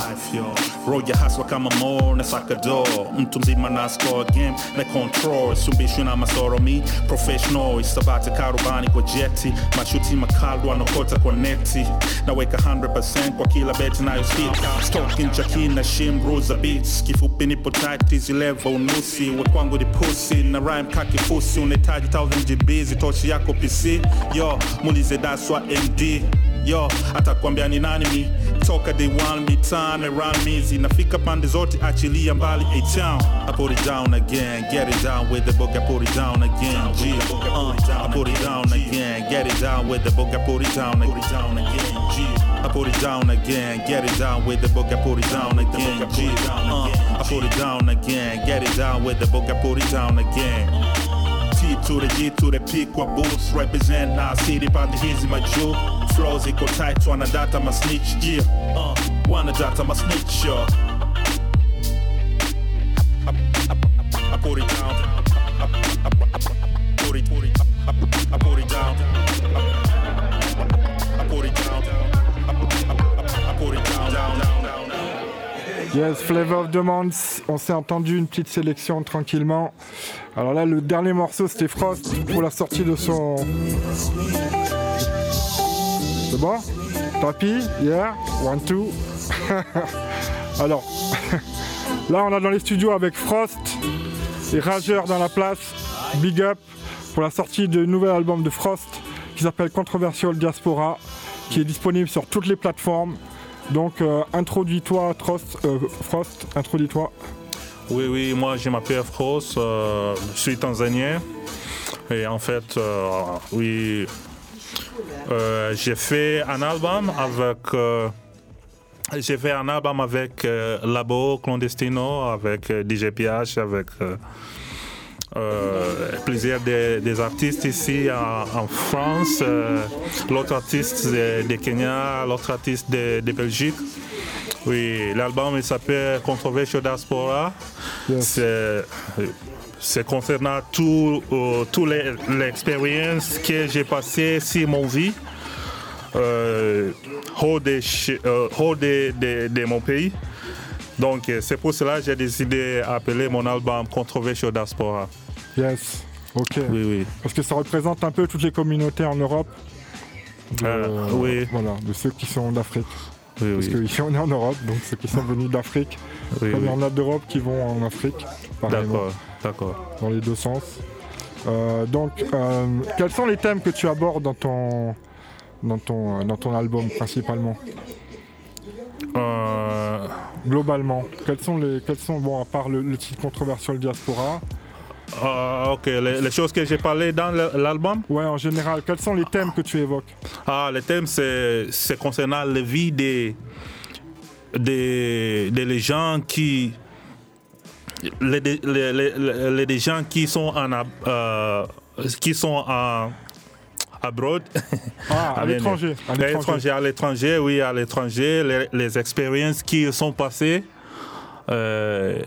Roll your hustle kama more na door. Mtu mzima na score game na control. Sumbishwi na masoro mi professional. Isabati karubani kwa jeti Mashuti makaldu wanokota kwa neti Naweka 100% kwa kila beti nayo hit Stalking jackie na shim za beats. Kifupi nipo tight hizi level nusi. We kwangu ni pussy na rhyme kakifusi Unahitaji 1000 GB zitoshi yako PC Yo mulize daswa MD yo atakwambia ni nani mi toka day one mitana around me zinafika pande zote achilia mbali a town I put it down again get it down with the book I put it down again G uh, I put it down again get it down with the book I put it down again G I put it down again get it down with the book I put it down again G uh, I put it down again get it down with the book I put it down again T to the G to the P kwa boots represent. Na city pande hizi majuu flows iko tight wana data ma snitch yeah. Uh, wana data ma snitch yo. I, I, I put it down. I, I, I it put it I, I, I put it down. I, I Yes, Flavor of Month, on s'est entendu une petite sélection tranquillement. Alors là, le dernier morceau, c'était Frost pour la sortie de son... C'est bon? Tapis Yeah One, two Alors, là, on est dans les studios avec Frost et Rageur dans la place. Big up pour la sortie du nouvel album de Frost qui s'appelle Controversial Diaspora, qui est disponible sur toutes les plateformes. Donc, euh, introduis-toi, Trost- euh, Frost, introduis-toi. Oui, oui, moi je m'appelle Frost, euh, je suis tanzanien. Et en fait, oui, j'ai fait un album avec. j'ai fait un album avec Labo Clandestino, avec euh, DJ PH, avec plusieurs des, des artistes ici en, en France. euh, l'autre artiste de, de Kenya, l'autre artiste de, de Belgique. Oui, l'album il s'appelle Controversial Diaspora. C'est c'est concernant tout, euh, toute l'expérience que j'ai passée sur mon vie, euh, hors, de, euh, hors de, de- de mon pays. Donc euh, c'est pour cela que j'ai décidé d'appeler mon album Controversial Diaspora. Yes, ok. Oui, oui. Parce que ça représente un peu toutes les communautés en Europe. De- Euh, oui. Voilà, de ceux qui sont d'Afrique. Oui, Parce oui. que ici on est en Europe, donc ceux qui sont venus d'Afrique, Oui, comme il y en a d'Europe qui vont en Afrique. D'accord, d'accord. Dans les deux sens. Euh, donc, euh, quels sont les thèmes que tu abordes dans ton, dans ton, euh, dans ton album principalement? Globalement, quels sont les. Quels sont, bon, à part le, le titre controversial Diaspora euh, ok, les, les choses que j'ai parlé dans l'album? Ouais, en général, quels sont les thèmes que tu évoques? Ah, le thème, c'est concernant la vie des, des, des gens qui. Les, les, les, les- les- les gens qui sont en. euh, qui sont en. Abroad. Ah, à bien, l'étranger, à l'étranger. l'étranger, à l'étranger, oui, à l'étranger. Les, les expériences qui sont passées, euh,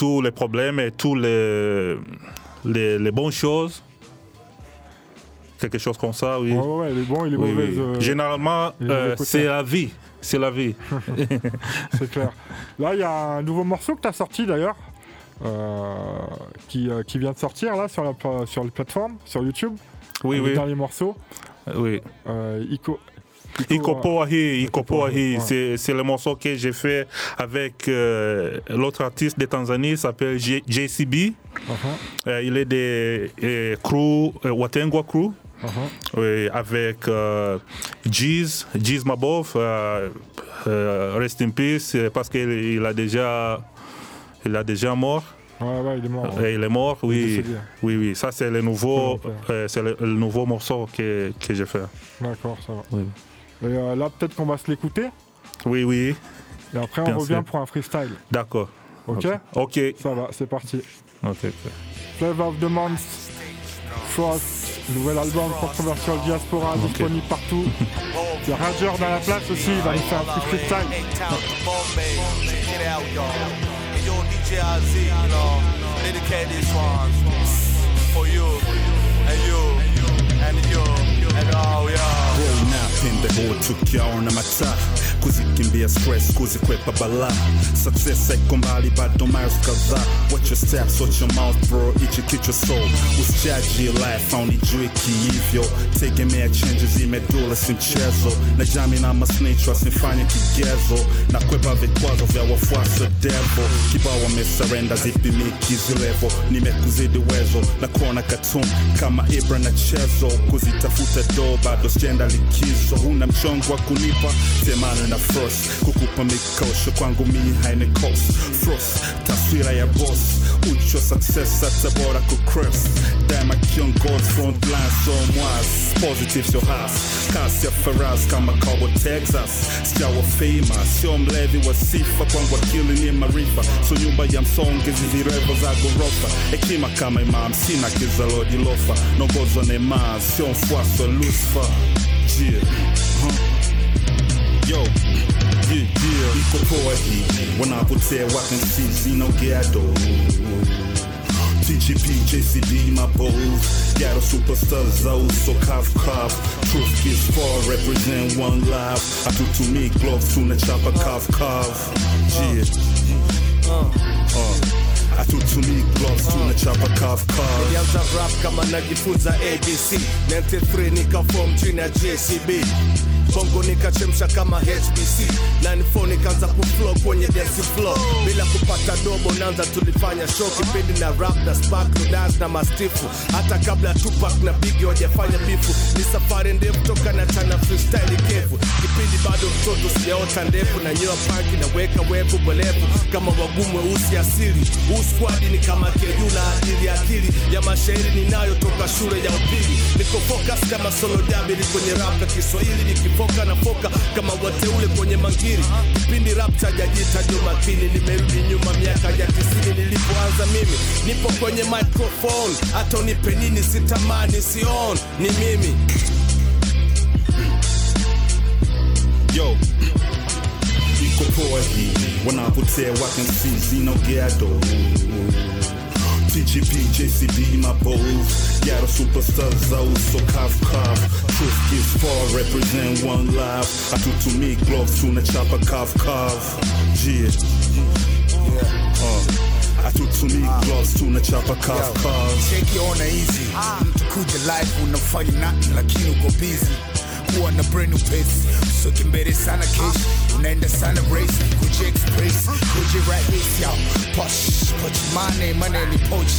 tous les problèmes et tous les, les, les bonnes choses. Quelque chose comme ça, oui. Ouais, ouais, ouais, les bons et les Oui, mauvaises. oui. euh, Généralement, les euh, c'est la vie. C'est la vie. C'est clair. Là, il y a un nouveau morceau que tu as sorti d'ailleurs, euh, qui, qui vient de sortir là sur la, sur la plateforme, sur YouTube. Oui, le oui. dernier morceau. Oui. Ico. Ikopoahi, ouais. c'est c'est le morceau que j'ai fait avec euh, l'autre artiste de Tanzanie, il s'appelle JCB. Uh-huh. Euh, il est des euh, crew, euh, Watengwa crew. Uh-huh. Oui, avec euh, Jeez, Jeez Mabov, euh, euh, rest in peace, parce qu'il il a déjà, il a déjà mort. Ouais, ouais, il est mort. Euh, Il est mort, Il est oui. décédé. Oui, oui. Ça, c'est le nouveau, c'est le, le nouveau morceau que, que j'ai fait. D'accord, ça va. Oui. Et euh, là, peut-être qu'on va se l'écouter. Oui, oui. Et après, on Bien revient pour un freestyle. D'accord. Ok Ok. Ça va, c'est parti. Ok. Flavor of the Month, Frost, nouvel album Controversial Diaspora, Ok. disponible partout. Il y a Rager dans la place aussi, il va nous faire un petit freestyle. Napende huchukiaona mataa kuzikimbia stress kuzikwepa balaa success haiko mbali bado miles kadhaa. Watch your steps watch your mouth bro ichi kichwa so usichaji life aunijui kiivyo. Tegemea changes imedula si mchezo. Na jami na masnitch wasimfanye kigezo. Na kwepa vikwazo vya wafuasi wa devo kibao wamesarenda zipimiki zilevo. Nimekuzidi wezo na kuona katum kama ibra na chezo. Kuzitafuta do bado sijaenda likizo huna mchongo wa kunipa semana na frost. Kukupa mikosho kwangu mi haine cost frost taswira ya boss. Ucho success hata bora kucross dama kiongozi frontline so mwas positive sio has. Kasi ya faraz kama cabo texas. Sijawa famous. Sio mlevi wa sifa kwangu akili ni marifa so nyumba ya msonge zizirevo za gorofa hekima kama imam sina kizalodi lofa. Nongozwa na imam sio mfuasi wa lucifer yeah. huh. Yo, yeah, yeah. Iko poa hii wanapotea wakansizi no ghetto TGP, JCB, my bows Ghetto superstars, those so cuff cuff Truth is far, represent one life I do to me, gloves to the chopper cuff cuff Yeah uh. I do to me, gloves to the chopper cuff cuff nilianza rap kama najifunza abc 93 nikafom chini ya jcb bongo nikachemsha kama hbc 94 nikaanza kuflow kwenye dance flow bila kupata dobo nanza tulifanya show. Kipindi na rap na spark na dance na mastifu. Hata kabla tupak na bigi wajafanya bifu. Ni safari ndefu toka na chana freestyle kevu. Kipindi bado mtoto sijaota ndefu. Na nyoa panki na weka wevu bolevu. Kama wagumu weusi asili. Uskwadi ni kama keju na akili akili. Ya mashairi ninayo toka shule ya upili. Niko focus kama solo dabili kwenye rap na kiswahili nikifoka na foka kama wateule kwenye mangiri. Kipindi rap chajajita Jumapili nimerudi nyuma miaka ya tisini nilipoanza mimi. Nipo kwenye microphone hata unipe nini sitamani sion ni mimi. Yo, iko poa hii wanapotea wakensi zinaogea ghetto TGP, JCB, my bows. Ghetto superstars, those so cuff cuff Truth is far, represent one life. I do to me, gloves to the chopper cuff cuff Yeah. Uh, I do to me, gloves to the chopper cuff cuff Cheki ona hizi mtu kuja live unafanya nothing lakini uko busy. Kuwa na new pace soke mbele sana case unaenda sana race kuji express kuji race yo? Posh poch mane mane ni poch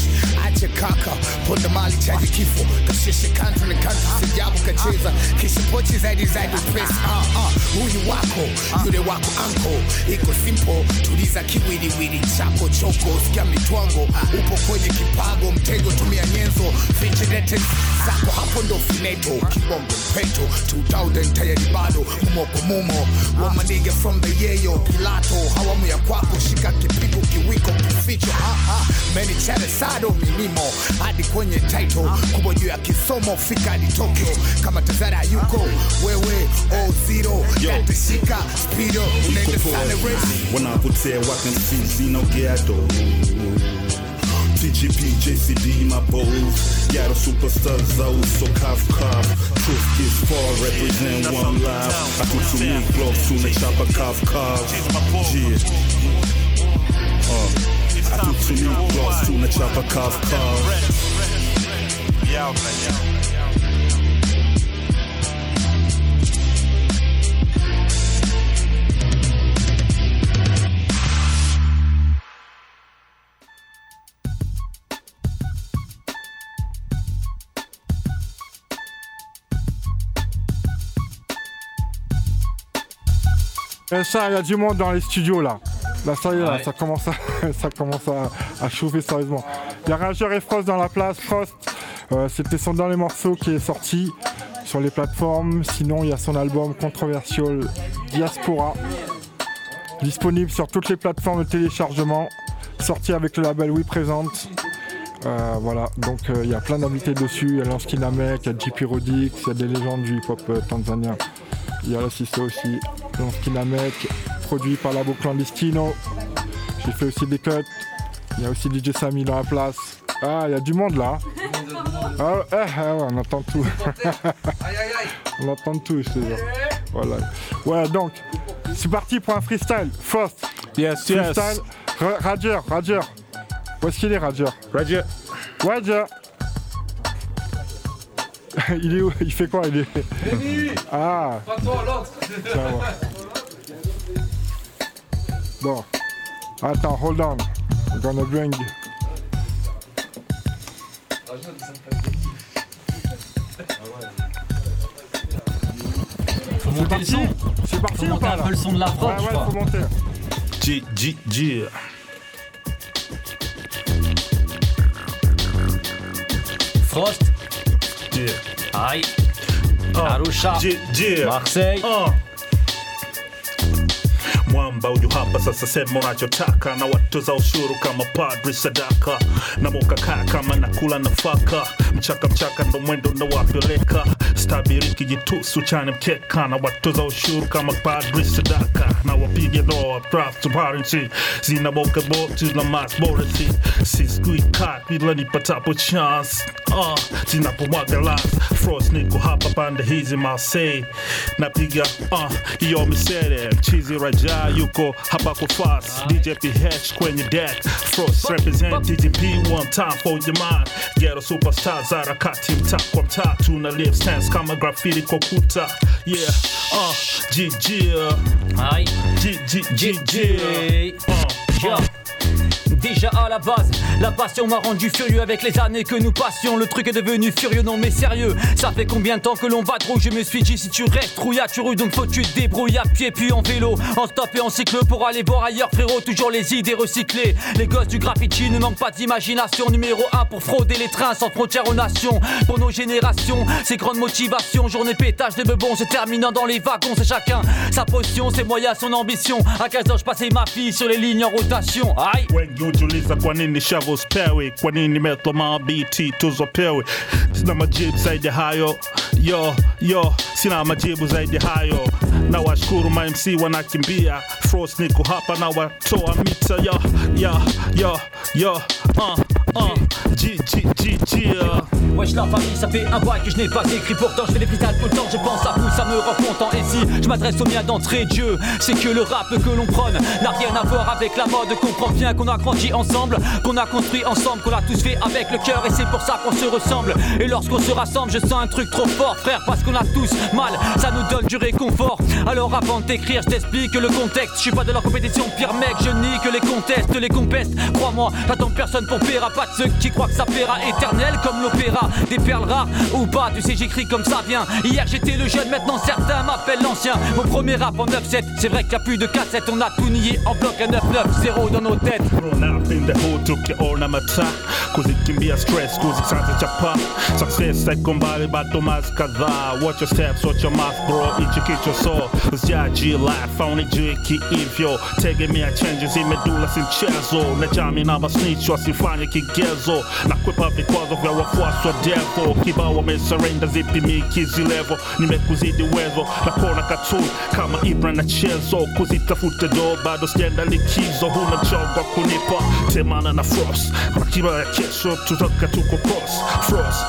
ache kaka ponda mali chaji kifo. Kasheshe kanta na kanta sijabu kacheza. Kisha pochi zaidi zaidi press. Ah ah. Huyu wako yule wako anko iko simple. Tuliza kiwiliwili chako choko. Sikia mitwango upo kwenye kipago. Mtego tumia nyenzo. Fichilete zako hapo ndo fineto kibongo mpeto 2000 tayari bado mumoko mumo wamanige from the yeyo pilato hawamu ya kwako shika kipigo kiwiko kificho meni chale sado minimo hadi kwenye title kubwa juu ya kisomo fika hadi tokyo. Kama tazara yuko wewe o zero yatishika spido unaenda sana race wanapotea wakansizi no ghetto TGP, JCB, my bows. Ghetto superstars, out so cuff cuff. Truth is far, represent one life. I put some new gloves to the chopper cuff cuff. Yeah. Uh, I put some new gloves to the chopper cuff cuff. Yeah, man. Et ça, il y a du monde dans les studios là. Là, ça y est, là, ça commence à, ça commence à, à chauffer sérieusement. Il y a Rageur et Frost dans la place. Frost, euh, c'était son dernier morceau qui est sorti sur les plateformes. Sinon, il y a son album Controversial Diaspora, disponible sur toutes les plateformes de téléchargement, sorti avec le label We Present. Euh, voilà, donc euh, il y a plein d'invités dessus. Il y a Lansky Namek, il y a JP Rodix, il y a des légendes du hip-hop euh, tanzanien. Il y a l'assisté aussi, Lansky Namek, produit par Labo Clandestino. J'ai fait aussi des cuts. Il y a aussi DJ Samy dans la place. Ah, il y a du monde là. Ah, eh, eh, ouais, on entend tout. on entend tout, je te jure. Voilà. Ouais, donc, c'est parti pour un freestyle. Frost. Yes, yes. Freestyle. Ra- Rager, Rager. Où est-ce qu'il est, Rager Rager. Rager. Il est où Il fait quoi Il est. Ah. Pas toi, l'autre. Bon. Attends, hold on. I'm gonna bring. Faut monter le son. C'est parti Faut ou un peu le son de la Ouais, France, ouais, crois. faut monter. G, G, G. Frost. Yeah. Aïe. Arusha. G, G. Marseille. Mwamba huyu hapa sasa sema unachotaka na watoza ushuru kama padri sadaka. Na mokakaa kama nakula nafaka. Mchaka mchaka ndo mwendo nawapeleka stabiriki jitusu chane mkeka na watoza ushuru kama padri sadaka. Na wapige doa transparency. Zina boka boti na masborati siskui kat bila nipatapo chance. Uh, zinapomwaga las frost niko hapa pande hizi Marseille. Napiga uh, hiyo misere mchizi raja yuko hapa kwa fast. DJ PH kwenye deck. Frost represent DGP one time for your mind. Ghetto superstars harakati mtaa kwa mtaa. Tuna live stance kama graffiti kwa kuta. Yeah uh, GG. GG GG Déjà à la base, la passion m'a rendu furieux avec les années que nous passions. Le truc est devenu furieux, non mais sérieux. Ça fait combien de temps que l'on va trop Je me suis dit, si tu restes rouillard, tu rouilles, donc faut que tu te débrouilles à pied, puis en vélo, en stop et en cycle pour aller voir ailleurs, frérot. Toujours les idées recyclées. Les gosses du graffiti ne manquent pas d'imagination. Numéro 1 pour frauder les trains sans frontières aux nations. Pour nos générations, c'est grande motivation. Journée pétage de bebons se terminant dans les wagons. C'est chacun sa potion, ses moyens, son ambition. À 15 ans, je passais ma fille sur les lignes en rotation. Aïe. wengi wengiujuliza kwa nini shavos spewi kwa nini methloma bt tuzo pewi sina majibu zaidi hayo yo. Yo sina majibu zaidi hayo na washukuru mamc wanakimbia frost niko hapa na watoa mita yo yo yo yo uh, uh, g uh. wesh la famille ça fait un bail que je n'ai pas écrit. Pourtant je fais des tout le temps Je pense à vous ça me rend content Et si je m'adresse au mien d'entrée de jeu C'est que le rap que l'on prône N'a rien à voir avec la mode. Comprends bien qu'on a grandi ensemble Qu'on a construit ensemble Qu'on a tous fait avec le cœur. Et c'est pour ça qu'on se ressemble. Et lorsqu'on se rassemble je sens un truc trop fort frère Parce qu'on a tous mal. Ça nous donne du réconfort. Alors avant de t'écrire je t'explique le contexte. Je suis pas de leur compétition pire mec Je nie que les contestes les compestes Crois-moi j'attends personne pour paiera Pas de ceux qui croient que ça paiera éternel comme l'opéra Des perles rares. Ou pas Tu sais j'écris comme ça vient Hier j'étais le jeune maintenant certains m'appellent l'ancien. Mon premier rap en 9-7 C'est vrai qu'il y a plus de cassettes. On a tout nié en bloc à 9-9-0 dans nos têtes. Grown up in the hood tukiona mataa kuzikimbia stress kuzisanza chapa success haiko mbali bado mazi kadhaa watch your steps watch your mouth bro. Ichi kichwa so usiaji life aunijui kiivyo tegemea changes imedula si mchezo na jami na masnitch wasifanye kigezo na kwepa vikwazo vya wafuasi wa devo kibao wameserenda zipi mikizi zilevo. Nimekuzidi uwezo na kona katu kama ibra na chezo. Kuzitafuta do bado sijaenda likizo. Huna chogwa kunipa temana na frost. Ratiba ya kesho tutaka tuko cross. Frost.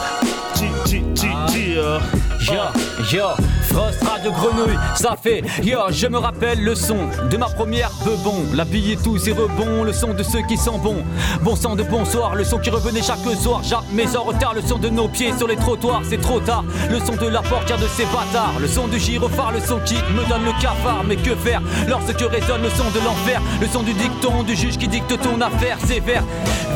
Yo, yo, Frost Radio Grenouille, ça fait Yo, je me rappelle le son de ma première bebon. La bille et tout, c'est rebond, le son de ceux qui sont bons. Bon sang de bonsoir, le son qui revenait chaque soir. Jamais en retard, le son de nos pieds sur les trottoirs C'est trop tard, le son de la portière de ces bâtards. Le son du gyrophare, le son qui me donne le cafard. Mais que faire lorsque résonne le son de l'enfer? Le son du dicton, du juge qui dicte ton affaire Sévère,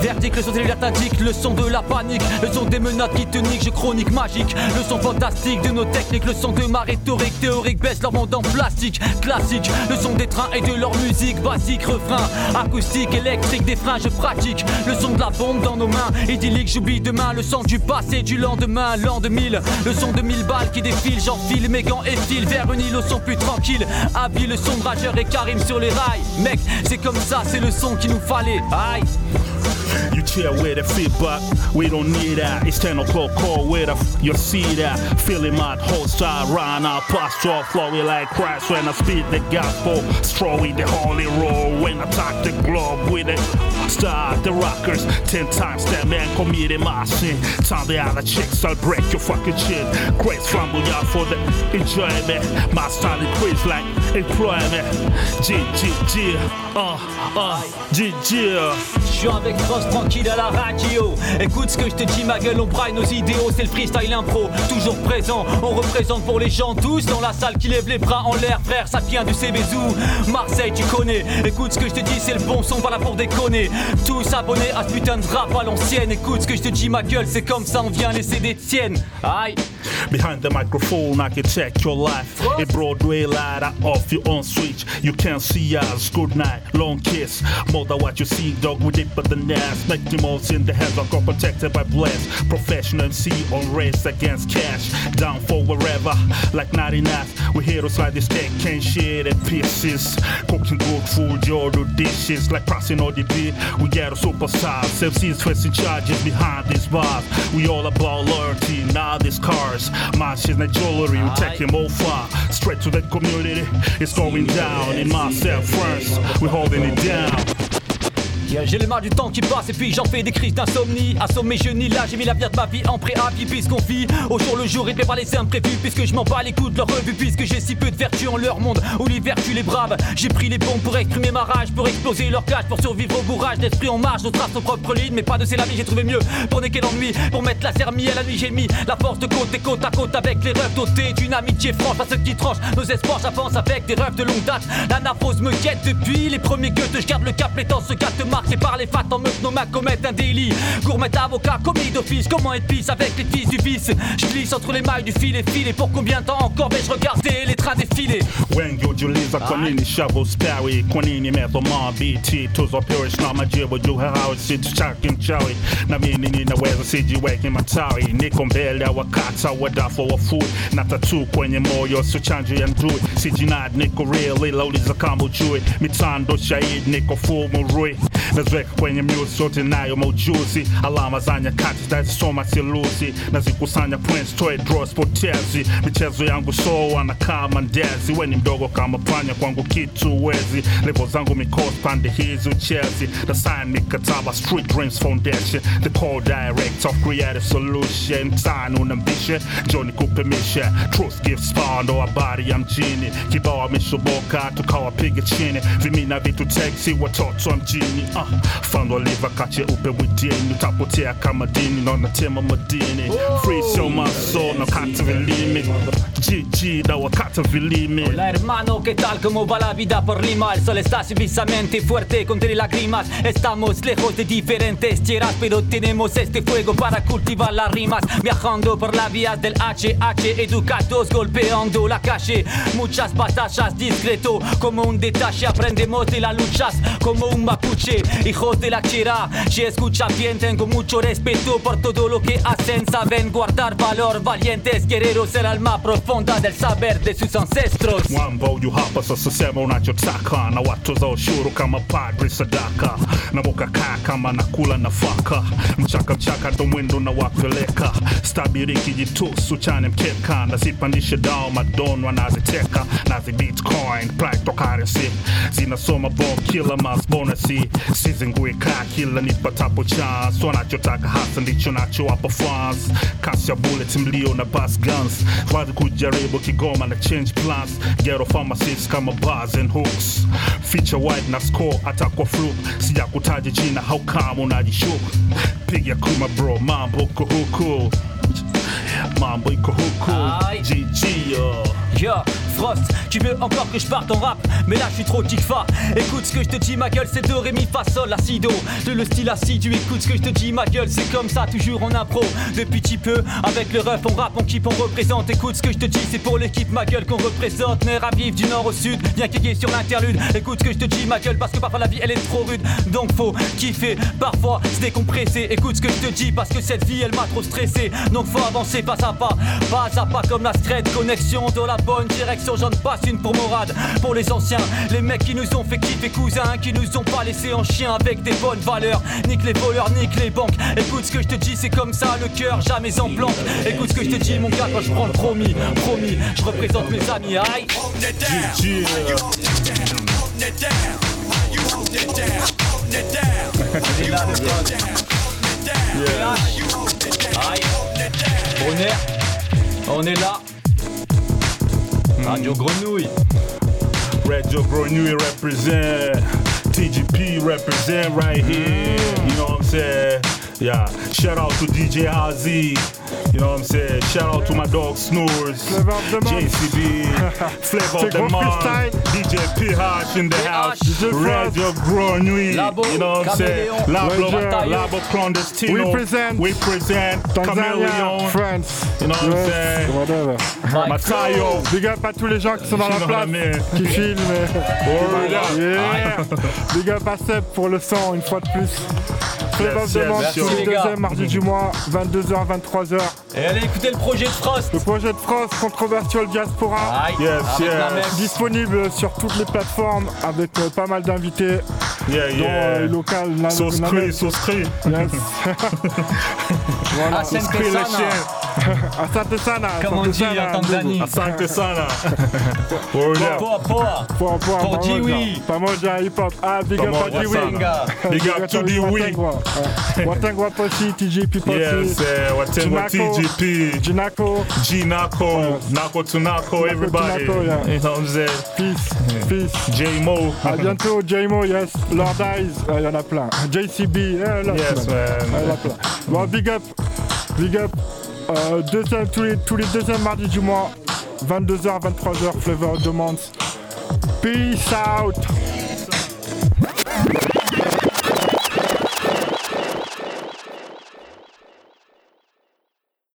verdict, le son de l'atlantique Le son de la panique, le son des menottes qui te niquent Je chronique magique, le son fantastique de nos techniques, le son de ma rhétorique théorique baisse leur monde en plastique, classique, le son des trains et de leur musique, basique, refrain, acoustique, électrique, des freins, je pratique, le son de la bombe dans nos mains, idyllique, j'oublie demain, le son du passé, du lendemain, l'an 2000, le son de mille balles qui défilent, j'enfile mes gants et file vers une île au son plus tranquille, habille le son de rageur et Karim sur les rails, mec, c'est comme ça, c'est le son qu'il nous fallait, aïe. Chill with the feedback, we don't need that. It's 10 o'clock call with a you see that. Feeling my whole style, run out past your flowy like Christ when I speak the gospel. Straw with the holy roll when I talk the globe with it. Start the rockers, 10 times that man committed my sin. Time the other chicks, I'll break your fucking chin. Grace fumble y'all for the enjoyment. My style increase like employment. G, G, G, uh, uh, G, G. Je suis avec Frost tranquille à la radio. Écoute ce que je te dis ma gueule on braille nos idéaux C'est le freestyle impro. Toujours présent On représente pour les gens tous Dans la salle qui lève les bras en l'air frère Ça vient du CBZou Marseille tu connais. Écoute ce que je te dis c'est le bon son pas là pour déconner. Tous abonnés à ce putain de rap à l'ancienne. Écoute ce que je te dis ma gueule c'est comme ça on vient laisser des tiennes. Aïe Behind the microphone, I can check your life. A Broadway light I off your own switch. You can't see us. Good night, long kiss. More than what you see, dog. We deeper than. Make the most in the heads. I got protected by bless. Professional MC on race against cash. Down for wherever, like 99. We heroes like this cake, can't share in pieces. Cooking good food, you do dishes. Like crossing ODB, we get a superstars. MCs facing charges behind these bars. We all about loyalty, not cars. Matches and jewelry, we take him all far. Straight to the community, it's going down. In myself first, we holding it down. J'ai le mal du temps qui passe et puis j'en fais des crises d'insomnie. Assommé, je nie là, j'ai mis l'avenir de ma vie en préavis. Puisqu'on vit au jour le jour, il ne pas laisser imprévu. Puisque je m'en bats les coups de leur revue. Puisque j'ai si peu de vertu en leur monde où les vertus les braves. J'ai pris les bombes pour exprimer ma rage, pour exploser leur cage, pour survivre au bourrage. D'esprit en marche, on trace nos propres lignes. Mais pas de c'est la vie, j'ai trouvé mieux pour niquer l'ennui. Pour mettre la sermie à la nuit, j'ai mis la force de côté, côte à côte avec les rêves dotés d'une amitié franche. À ceux qui tranchent nos espoirs, j'avance avec des rêves de longue date. La me guette depuis les premiers gueux. Je garde le cap, les temps se gâtent, marqués par les fats en meuf, nos mains commettent un délit. Gourmet avocat, commis d'office, comment être pisse avec les fils du vice Je glisse entre les mailles du filet, filet. Pour combien de temps encore vais-je regarder les trains défiler? Wengiujiuliza kwa nini shovel spawi kwa nini methoma bt tuzo purish na majibu juu hawi situ chake mchawi na mimi ninaweza sijiweke matawi niko mbele ya wakata wadafu wa food. Na tatu kwenye moyo sio chanjo ya ndui sijinad niko real ila uliza kama ujui mitando shahidi niko full murui naziweka kwenye muse yote nayo maujuzi alama za nyakati zitazisoma siluzi nazikusanya prince toy draws potezi. Michezo yangu so anakaa mandezi we ni mdogo kama panya kwangu kitu wezi. Levo zangu mikos pande hizi uchezi. The sign mikataba street dreams foundation. The core director of creative solution. Tano unambishe joni kupimishe truth gives power ndo habari ya mjini. Kibao ameshoboka tukawapiga chini. Vimina vitu teksi watoto wa mjini uh, fando liva kacheupe mwitini utapotea kama dini. Naonatema madini free show maso na kata vilimi gg na wakata vilimi Hola hermano, ¿qué tal? ¿Cómo va la vida por Lima? El sol está suficientemente fuerte contra lágrimas Estamos lejos de diferentes tierras Pero tenemos este fuego para cultivar las rimas. Viajando por las vías del HH Educados golpeando la calle. Muchas batallas discreto Como un detalle aprendemos de las luchas Como un mapuche, hijos de la chera Si escucha bien tengo mucho respeto Por todo lo que hacen. Saben guardar valor Valientes guerreros el alma profunda del saber de sus ancestros. Mwambo yu hapa sasa sema unachotaka na watoza ushuru kama padri sadaka. Na mokakaa kama nakula nafaka mchaka mchaka ndo mwendo na wapeleka stabiriki kijitusu chane mkeka. Nazipandishe dao madon wanaziteka. Nazi bitcoin cryptocurrency zinasoma bon kila mas bonasi sizinguika kila nipatapo chance. Wanachotaka hasa ndicho nachowapa fans. Kasi ya bullet mlio na bus guns. Wazi kujaribu kigoma na change plans. Ghetto pharmacies kama bars and hooks. Feature wide na score hata kwa fluke sijakutaja jina how come unajishuku piga kuma bro mambo huku mambo huku GG yo. Yo, Frost, tu veux encore que je parte en rap? Mais là je suis trop tikfa Écoute ce que je te dis ma gueule c'est do ré mi fa sol la si do De le style assis tu écoutes ce que je te dis ma gueule C'est comme ça toujours en impro. Depuis petit peu avec le ref on rappe on keep on représente. Écoute ce que je te dis c'est pour l'équipe ma gueule qu'on représente. Nerf à vivre du nord au sud Bien kicker sur l'interlude. Écoute ce que je te dis ma gueule parce que parfois la vie elle est trop rude. Donc faut kiffer parfois se décompresser. Écoute ce que je te dis parce que cette vie elle m'a trop stressé. Donc faut avancer pas à pas Pas à pas comme la straight connexion dans la bonne direction J'en passe une pour Morad Pour les anciens Les mecs qui nous ont fait kiffer cousins Qui nous ont pas laissé en chien avec des bonnes valeurs Nique les voleurs, nique les banques Écoute ce que je te dis c'est comme ça le cœur jamais en planque Écoute ce que je te dis mon gars quand je prends le promis Promis je représente mes amis Aïe. On est, on est là. Radio Grenouille. Radio Grenouille represent TGP represent right here you know what I'm saying yeah shout out to DJ Hazy you know what I'm saying shout out to my dog Snores. JCB Flavor the freestyle. DJ PH in the house. Radio Grenouille Labo, you know what I'm saying? Caméléon, Labo. Labo Clandestino. We present we present Chameleon France. you know what I'm saying? whatever. Matayo Big up à tous les gens qui sont dans la place, qui filment. Big up à Seb pour le son une fois de plus. De yes, Demande tous les deuxièmes mardis du mois, 22h, 23h. Et allez écouter le projet de Frost. Le projet de France, Controversial Diaspora. Yes, yes. Disponible sur toutes les plateformes avec euh, pas mal d'invités. Yeah, dont yeah. euh, local. Yes. voilà. Le chien. Asante sana. Comme on dit en Tanzanie. Asante sana. Poa, poa. Poa, poa, Pour pamoja. Jiwi. Pamoja hip hop. Ah, big up à Jiwi. Big up to Jiwi. Watengwa. Eh, Posi, TGP Posi. Yes, uh, Watengwa Jinako, TGP. Jinako. G Nako, to Nako, everybody. You know what I'm saying? Peace, peace. J Mo. À bientôt, J-Mo, yes. Lord Eyes, il y en a plein. JCB, eh, Yes, plein. man. Il y en a plein. Bon, big up, big up. Euh, deuxième, tous, les, tous les deuxièmes mardis du mois, 22h, 23h, Flavor Demands. Peace out.